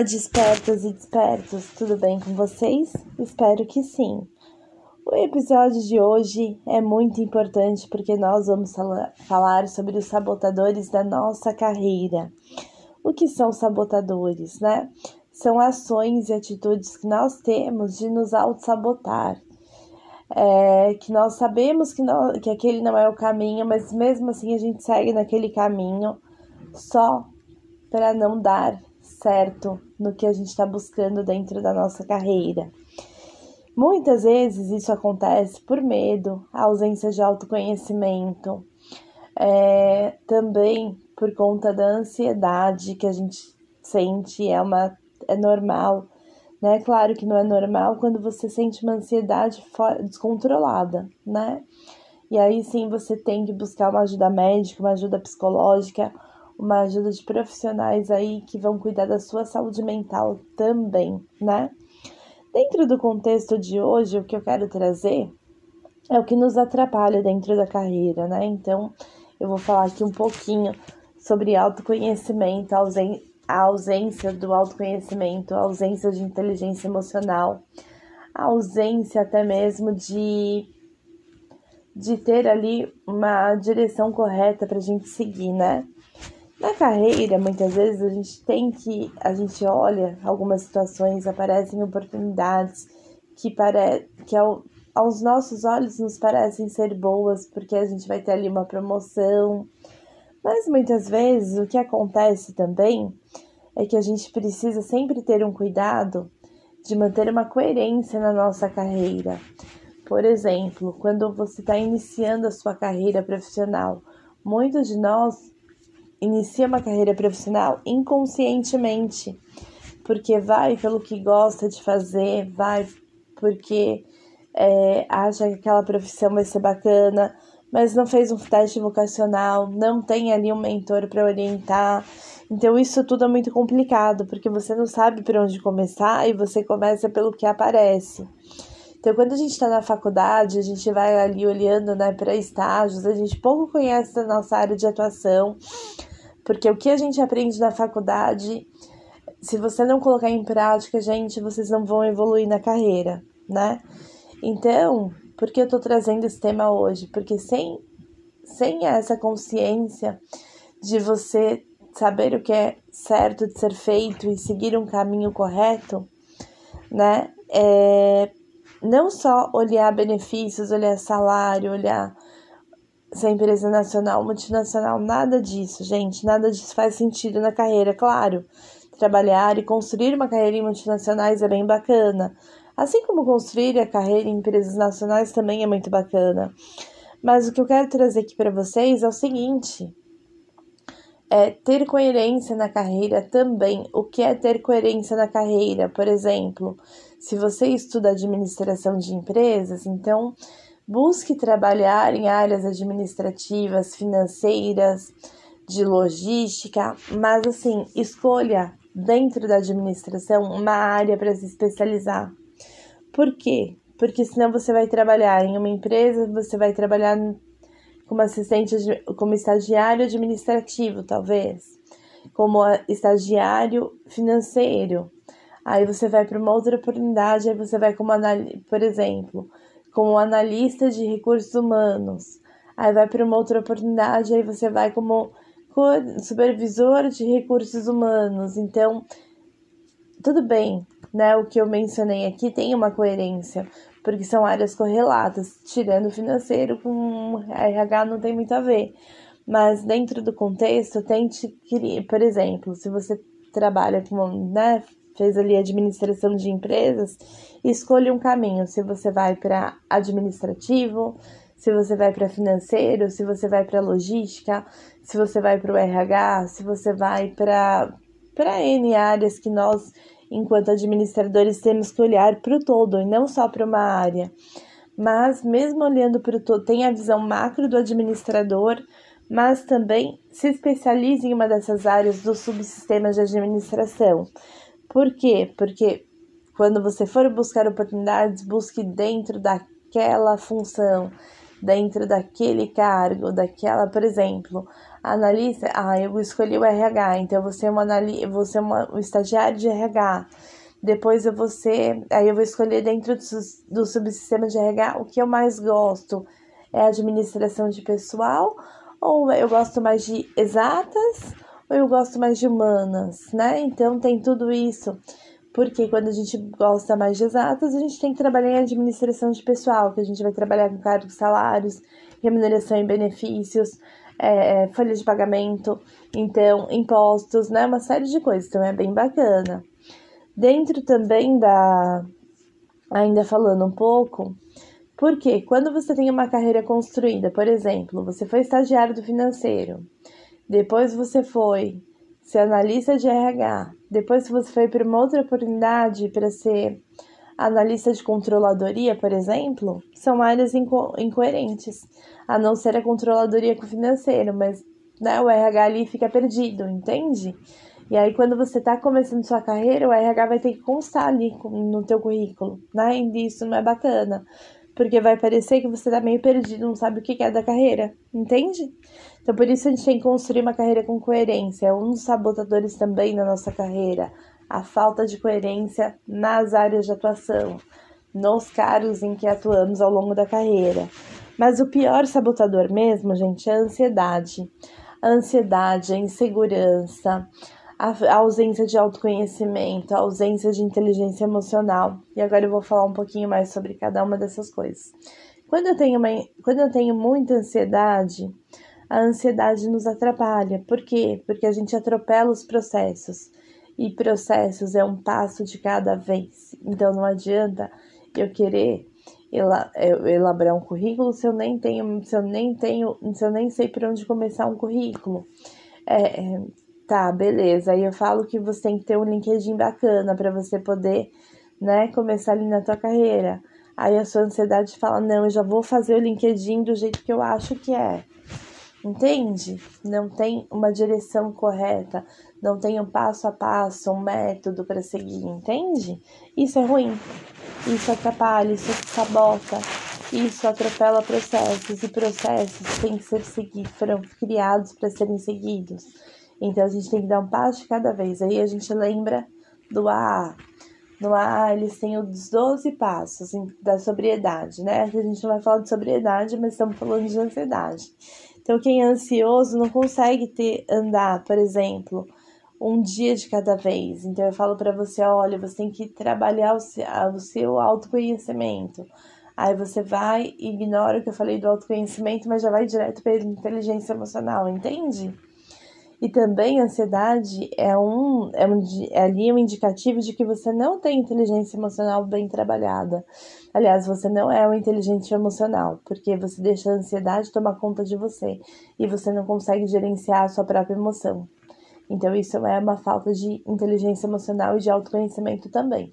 Olá, despertas e despertos, tudo bem com vocês? Espero que sim. O episódio de hoje é muito importante porque nós vamos falar sobre os sabotadores da nossa carreira. O que são sabotadores, né? São ações e atitudes que nós temos de nos auto-sabotar. É, que nós sabemos que, nós, que aquele não é o caminho, mas mesmo assim a gente segue naquele caminho só para não dar certo no que a gente está buscando dentro da nossa carreira. Muitas vezes isso acontece por medo, ausência de autoconhecimento, é, também por conta da ansiedade que a gente sente, é, uma, é normal, né? Claro que não é normal quando você sente uma ansiedade descontrolada, né? E aí sim você tem que buscar uma ajuda médica, uma ajuda psicológica, uma ajuda de profissionais aí que vão cuidar da sua saúde mental também, né? Dentro do contexto de hoje, o que eu quero trazer é o que nos atrapalha dentro da carreira, né? Então, eu vou falar aqui um pouquinho sobre autoconhecimento, a ausência do autoconhecimento, a ausência de inteligência emocional, a ausência até mesmo de de ter ali uma direção correta para a gente seguir, né? Na carreira, muitas vezes a gente tem que, a gente olha algumas situações, aparecem oportunidades que, pare, que ao, aos nossos olhos nos parecem ser boas, porque a gente vai ter ali uma promoção. Mas muitas vezes o que acontece também é que a gente precisa sempre ter um cuidado de manter uma coerência na nossa carreira. Por exemplo, quando você está iniciando a sua carreira profissional, muitos de nós inicia uma carreira profissional inconscientemente, porque vai pelo que gosta de fazer, vai porque é, acha que aquela profissão vai ser bacana, mas não fez um teste vocacional, não tem ali um mentor para orientar. Então isso tudo é muito complicado, porque você não sabe por onde começar e você começa pelo que aparece. Então, quando a gente está na faculdade, a gente vai ali olhando né, para estágios, a gente pouco conhece a nossa área de atuação, porque o que a gente aprende na faculdade, se você não colocar em prática, gente, vocês não vão evoluir na carreira, né? Então, por que eu tô trazendo esse tema hoje? Porque sem, sem essa consciência de você saber o que é certo de ser feito e seguir um caminho correto, né? É, não só olhar benefícios, olhar salário, olhar se é empresa nacional, multinacional, nada disso, gente, nada disso faz sentido na carreira, claro. Trabalhar e construir uma carreira em multinacionais é bem bacana, assim como construir a carreira em empresas nacionais também é muito bacana. Mas o que eu quero trazer aqui para vocês é o seguinte: é ter coerência na carreira também. O que é ter coerência na carreira? Por exemplo, se você estuda administração de empresas, então Busque trabalhar em áreas administrativas, financeiras, de logística, mas assim, escolha dentro da administração uma área para se especializar. Por quê? Porque senão você vai trabalhar em uma empresa, você vai trabalhar como assistente, como estagiário administrativo, talvez, como estagiário financeiro. Aí você vai para uma outra oportunidade, aí você vai como por exemplo, como analista de recursos humanos. Aí vai para uma outra oportunidade, aí você vai como supervisor de recursos humanos. Então, tudo bem, né? O que eu mencionei aqui tem uma coerência, porque são áreas correlatas, tirando o financeiro com RH não tem muito a ver. Mas dentro do contexto, tente criar, por exemplo, se você trabalha com, né, fez ali administração de empresas, escolha um caminho. Se você vai para administrativo, se você vai para financeiro, se você vai para logística, se você vai para o RH, se você vai para para N áreas que nós, enquanto administradores, temos que olhar para o todo e não só para uma área. Mas mesmo olhando para o todo, tem a visão macro do administrador, mas também se especialize em uma dessas áreas dos subsistemas de administração. Por quê? Porque quando você for buscar oportunidades, busque dentro daquela função, dentro daquele cargo, daquela, por exemplo, Analista, ah, eu escolhi o RH, então vou ser uma, vou ser uma, um estagiário de RH. Depois eu vou ser, aí eu vou escolher dentro do, do subsistema de RH o que eu mais gosto. É administração de pessoal, ou eu gosto mais de exatas, ou eu gosto mais de humanas, né? Então tem tudo isso. Porque quando a gente gosta mais de exatas, a gente tem que trabalhar em administração de pessoal, que a gente vai trabalhar com cargos, salários, remuneração e benefícios, é, é, folha de pagamento, então, impostos, né? Uma série de coisas, então é bem bacana. Dentro também da. Ainda falando um pouco, porque quando você tem uma carreira construída, por exemplo, você foi estagiário do financeiro, depois você foi ser analista de RH, depois você foi para uma outra oportunidade para ser analista de controladoria, por exemplo, são áreas inco incoerentes, a não ser a controladoria com o financeiro, mas né, o RH ali fica perdido, entende? E aí, quando você está começando sua carreira, o RH vai ter que constar ali no teu currículo, né? E isso não é bacana, porque vai parecer que você está meio perdido, não sabe o que é da carreira, entende? Então, por isso a gente tem que construir uma carreira com coerência. É um dos sabotadores também na nossa carreira a falta de coerência nas áreas de atuação, nos cargos em que atuamos ao longo da carreira. Mas o pior sabotador mesmo, gente, é a ansiedade. A ansiedade, a insegurança, a ausência de autoconhecimento, a ausência de inteligência emocional. E agora eu vou falar um pouquinho mais sobre cada uma dessas coisas. Quando eu tenho, uma, quando eu tenho muita ansiedade, a ansiedade nos atrapalha. Por quê? Porque a gente atropela os processos e processos é um passo de cada vez. Então não adianta eu querer elaborar um currículo se eu nem tenho, se eu nem tenho, se eu nem sei por onde começar um currículo. É, é, tá, beleza. Aí eu falo que você tem que ter um LinkedIn bacana para você poder, né, começar ali na tua carreira. Aí a sua ansiedade fala: "Não, eu já vou fazer o LinkedIn do jeito que eu acho que é". Entende? Não tem uma direção correta, não tem um passo a passo, um método para seguir, entende? Isso é ruim, isso atrapalha, isso sabota, isso atropela processos e processos têm que ser seguidos, foram criados para serem seguidos. Então a gente tem que dar um passo de cada vez. Aí a gente lembra do AA. No AA eles têm os 12 passos da sobriedade, né? A gente não vai falar de sobriedade, mas estamos falando de ansiedade. Então, quem é ansioso não consegue ter andar, por exemplo, um dia de cada vez. Então, eu falo para você: olha, você tem que trabalhar o seu, o seu autoconhecimento. Aí você vai, ignora o que eu falei do autoconhecimento, mas já vai direto para inteligência emocional, entende? E também a ansiedade é um, é um é ali um indicativo de que você não tem inteligência emocional bem trabalhada. Aliás, você não é um inteligente emocional, porque você deixa a ansiedade tomar conta de você e você não consegue gerenciar a sua própria emoção. Então, isso é uma falta de inteligência emocional e de autoconhecimento também.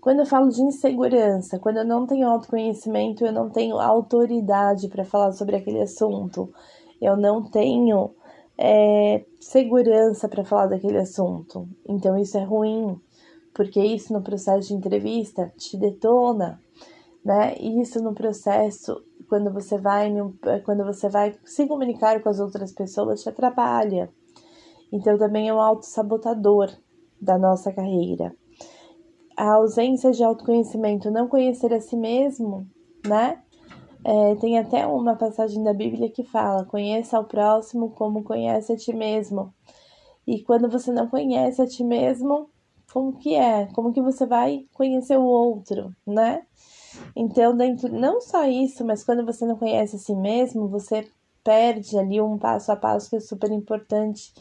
Quando eu falo de insegurança, quando eu não tenho autoconhecimento, eu não tenho autoridade para falar sobre aquele assunto, eu não tenho é, segurança para falar daquele assunto. Então, isso é ruim porque isso no processo de entrevista te detona, né? Isso no processo quando você vai quando você vai se comunicar com as outras pessoas te atrapalha. Então também é um autossabotador da nossa carreira. A ausência de autoconhecimento, não conhecer a si mesmo, né? É, tem até uma passagem da Bíblia que fala: conheça ao próximo como conhece a ti mesmo. E quando você não conhece a ti mesmo, como que é, como que você vai conhecer o outro, né? Então, dentro, não só isso, mas quando você não conhece a si mesmo, você perde ali um passo a passo que é super importante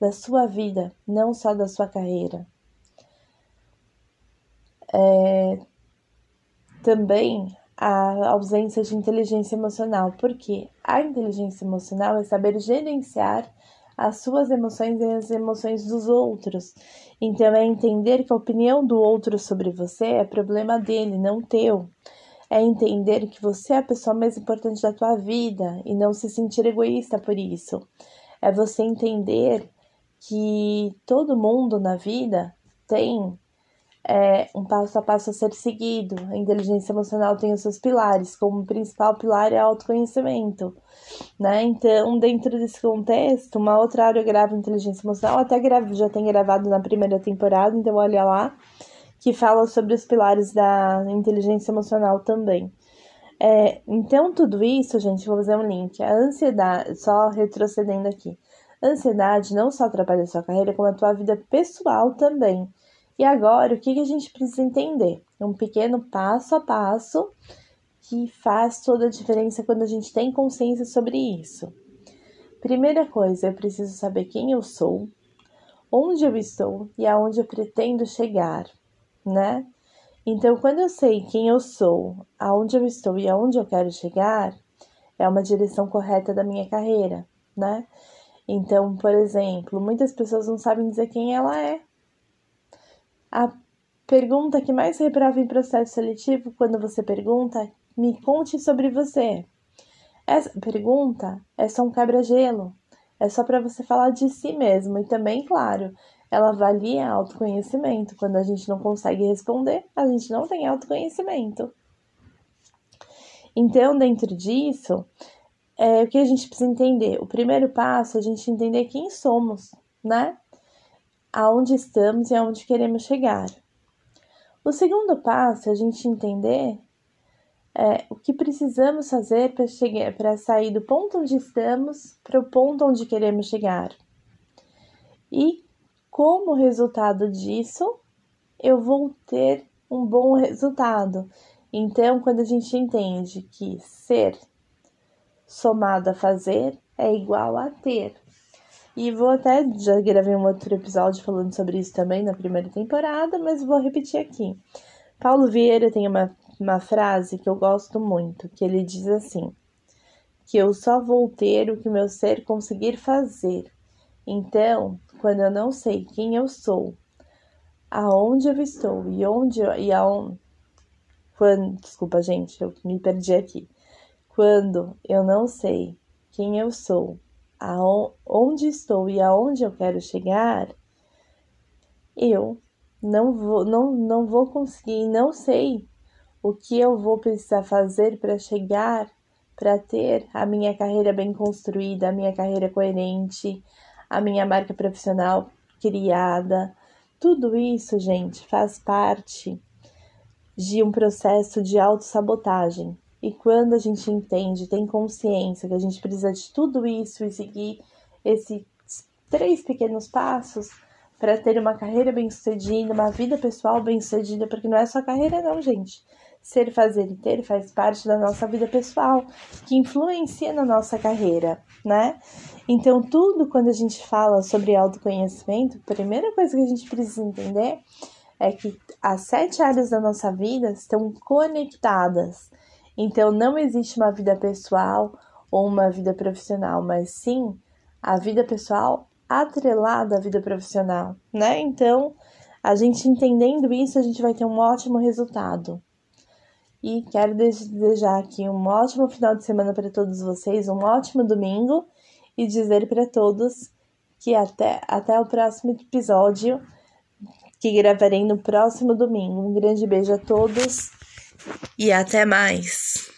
da sua vida, não só da sua carreira. É, também a ausência de inteligência emocional, porque a inteligência emocional é saber gerenciar as suas emoções e as emoções dos outros. Então, é entender que a opinião do outro sobre você é problema dele, não teu. É entender que você é a pessoa mais importante da tua vida e não se sentir egoísta por isso. É você entender que todo mundo na vida tem é um passo a passo a ser seguido. A inteligência emocional tem os seus pilares, como o principal pilar é autoconhecimento, né? Então, dentro desse contexto, uma outra área grava inteligência emocional, até gravo, já tem gravado na primeira temporada, então olha lá, que fala sobre os pilares da inteligência emocional também. É, então, tudo isso, gente, vou fazer um link. A ansiedade, só retrocedendo aqui. A ansiedade não só atrapalha a sua carreira, como a tua vida pessoal também. E agora, o que, que a gente precisa entender? Um pequeno passo a passo que faz toda a diferença quando a gente tem consciência sobre isso. Primeira coisa, eu preciso saber quem eu sou, onde eu estou e aonde eu pretendo chegar, né? Então, quando eu sei quem eu sou, aonde eu estou e aonde eu quero chegar, é uma direção correta da minha carreira, né? Então, por exemplo, muitas pessoas não sabem dizer quem ela é, a pergunta que mais reprova em processo seletivo quando você pergunta, me conte sobre você. Essa pergunta é só um quebra-gelo. É só para você falar de si mesmo e também, claro, ela avalia autoconhecimento. Quando a gente não consegue responder, a gente não tem autoconhecimento. Então, dentro disso, é o que a gente precisa entender. O primeiro passo é a gente entender quem somos, né? Aonde estamos e aonde queremos chegar. O segundo passo é a gente entender é, o que precisamos fazer para para sair do ponto onde estamos para o ponto onde queremos chegar. E como resultado disso, eu vou ter um bom resultado. Então, quando a gente entende que ser somado a fazer é igual a ter, e vou até, já gravei um outro episódio falando sobre isso também na primeira temporada, mas vou repetir aqui. Paulo Vieira tem uma, uma frase que eu gosto muito, que ele diz assim: que eu só vou ter o que meu ser conseguir fazer. Então, quando eu não sei quem eu sou, aonde eu estou e onde eu, e aonde quando, desculpa, gente, eu me perdi aqui. Quando eu não sei quem eu sou aonde estou e aonde eu quero chegar, eu não vou, não, não vou conseguir, não sei o que eu vou precisar fazer para chegar, para ter a minha carreira bem construída, a minha carreira coerente, a minha marca profissional criada. Tudo isso, gente, faz parte de um processo de autossabotagem. E quando a gente entende, tem consciência que a gente precisa de tudo isso e seguir esses três pequenos passos para ter uma carreira bem-sucedida, uma vida pessoal bem-sucedida, porque não é só carreira não, gente. Ser, fazer e ter faz parte da nossa vida pessoal, que influencia na nossa carreira, né? Então, tudo quando a gente fala sobre autoconhecimento, a primeira coisa que a gente precisa entender é que as sete áreas da nossa vida estão conectadas. Então, não existe uma vida pessoal ou uma vida profissional, mas sim a vida pessoal atrelada à vida profissional, né? Então, a gente entendendo isso, a gente vai ter um ótimo resultado. E quero desejar aqui um ótimo final de semana para todos vocês, um ótimo domingo e dizer para todos que até, até o próximo episódio que gravarei no próximo domingo. Um grande beijo a todos e até mais!